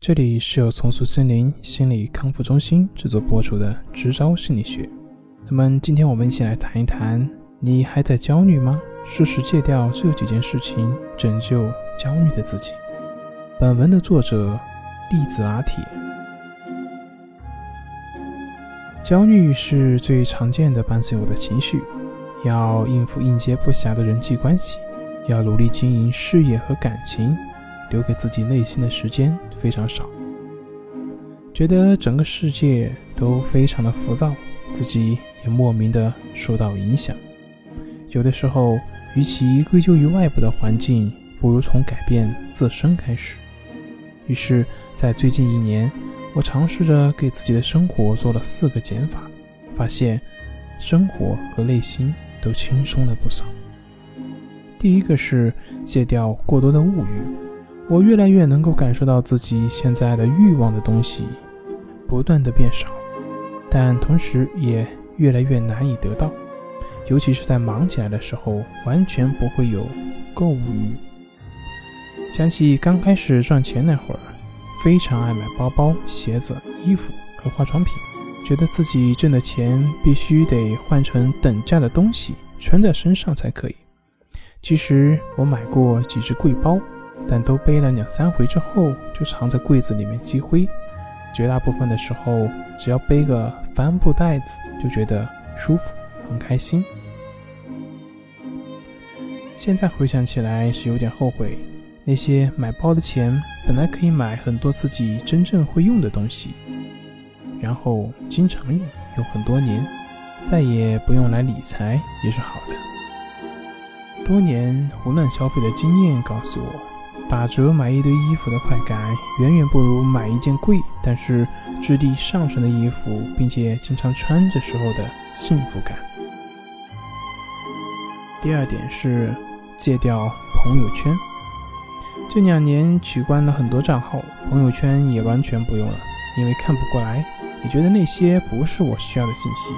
这里是由重塑森林心理康复中心制作播出的《直招心理学》。那么，今天我们一起来谈一谈：你还在焦虑吗？适时戒掉这几件事情，拯救焦虑的自己。本文的作者栗子阿铁。焦虑是最常见的伴随我的情绪，要应付应接不暇的人际关系，要努力经营事业和感情。留给自己内心的时间非常少，觉得整个世界都非常的浮躁，自己也莫名的受到影响。有的时候，与其归咎于外部的环境，不如从改变自身开始。于是，在最近一年，我尝试着给自己的生活做了四个减法，发现生活和内心都轻松了不少。第一个是戒掉过多的物欲。我越来越能够感受到自己现在的欲望的东西不断的变少，但同时也越来越难以得到，尤其是在忙起来的时候，完全不会有购物欲。想起刚开始赚钱那会儿，非常爱买包包、鞋子、衣服和化妆品，觉得自己挣的钱必须得换成等价的东西穿在身上才可以。其实我买过几只贵包。但都背了两三回之后，就藏在柜子里面积灰。绝大部分的时候，只要背个帆布袋子，就觉得舒服，很开心。现在回想起来是有点后悔，那些买包的钱本来可以买很多自己真正会用的东西，然后经常用，用很多年，再也不用来理财也是好的。多年胡乱消费的经验告诉我。打折买一堆衣服的快感，远远不如买一件贵但是质地上乘的衣服，并且经常穿着时候的幸福感。第二点是戒掉朋友圈。这两年取关了很多账号，朋友圈也完全不用了，因为看不过来，也觉得那些不是我需要的信息。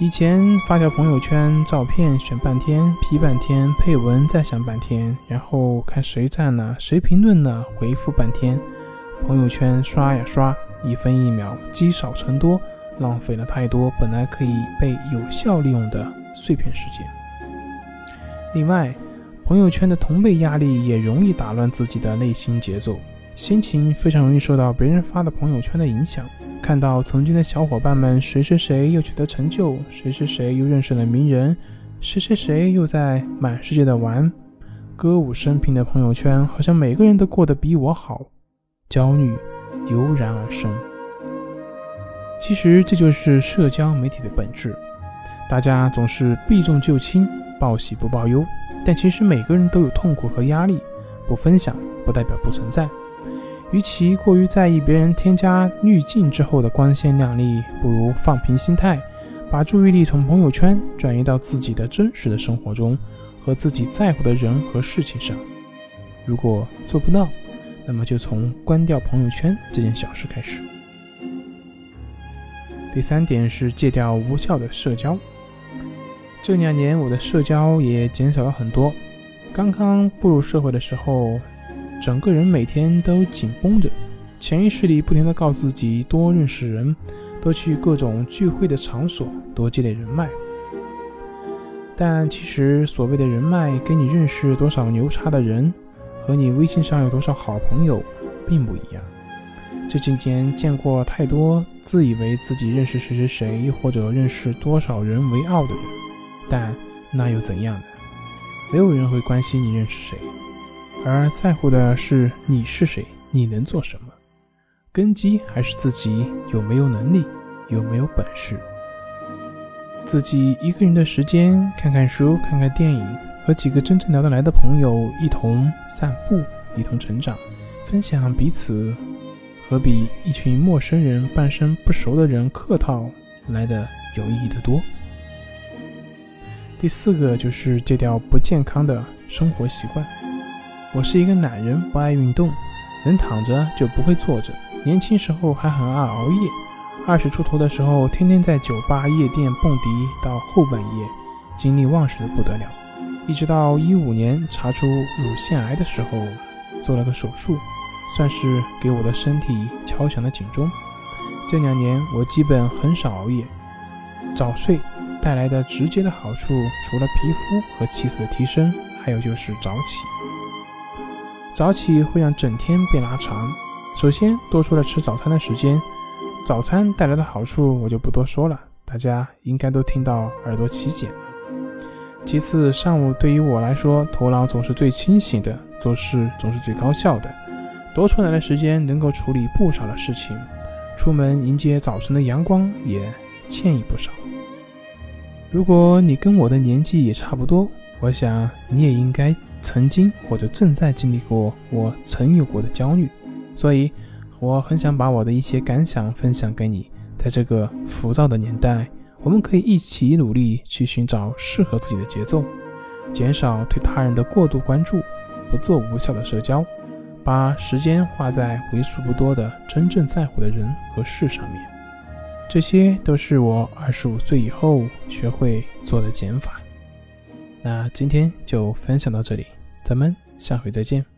以前发条朋友圈照片，选半天，P 半天，配文再想半天，然后看谁赞了，谁评论了，回复半天。朋友圈刷呀刷，一分一秒积少成多，浪费了太多本来可以被有效利用的碎片时间。另外，朋友圈的同辈压力也容易打乱自己的内心节奏，心情非常容易受到别人发的朋友圈的影响。看到曾经的小伙伴们，谁谁谁又取得成就，谁谁谁又认识了名人，谁谁谁又在满世界的玩，歌舞升平的朋友圈，好像每个人都过得比我好，焦虑油然而生。其实这就是社交媒体的本质，大家总是避重就轻，报喜不报忧，但其实每个人都有痛苦和压力，不分享不代表不存在。与其过于在意别人添加滤镜之后的光鲜亮丽，不如放平心态，把注意力从朋友圈转移到自己的真实的生活中和自己在乎的人和事情上。如果做不到，那么就从关掉朋友圈这件小事开始。第三点是戒掉无效的社交。这两年我的社交也减少了很多。刚刚步入社会的时候。整个人每天都紧绷着，潜意识里不停地告诉自己多认识人，多去各种聚会的场所，多积累人脉。但其实所谓的人脉，跟你认识多少牛叉的人，和你微信上有多少好朋友，并不一样。这几年见过太多自以为自己认识谁谁谁，或者认识多少人为傲的人，但那又怎样呢？没有人会关心你认识谁。而在乎的是你是谁，你能做什么，根基还是自己有没有能力，有没有本事。自己一个人的时间，看看书，看看电影，和几个真正聊得来的朋友一同散步，一同成长，分享彼此，何比一群陌生人、半生不熟的人客套来的有意义的多。第四个就是戒掉不健康的生活习惯。我是一个懒人，不爱运动，能躺着就不会坐着。年轻时候还很爱熬夜，二十出头的时候天天在酒吧、夜店蹦迪到后半夜，精力旺盛的不得了。一直到一五年查出乳腺癌的时候，做了个手术，算是给我的身体敲响了警钟。这两年我基本很少熬夜，早睡带来的直接的好处，除了皮肤和气色的提升，还有就是早起。早起会让整天被拉长，首先多出了吃早餐的时间，早餐带来的好处我就不多说了，大家应该都听到耳朵起茧了。其次，上午对于我来说，头脑总是最清醒的，做事总是最高效的，多出来的时间能够处理不少的事情，出门迎接早晨的阳光也惬意不少。如果你跟我的年纪也差不多，我想你也应该曾经或者正在经历过我曾有过的焦虑，所以我很想把我的一些感想分享给你，在这个浮躁的年代。我们可以一起努力去寻找适合自己的节奏，减少对他人的过度关注，不做无效的社交，把时间花在为数不多的真正在乎的人和事上面。这些都是我二十五岁以后学会做的减法。那今天就分享到这里，咱们下回再见。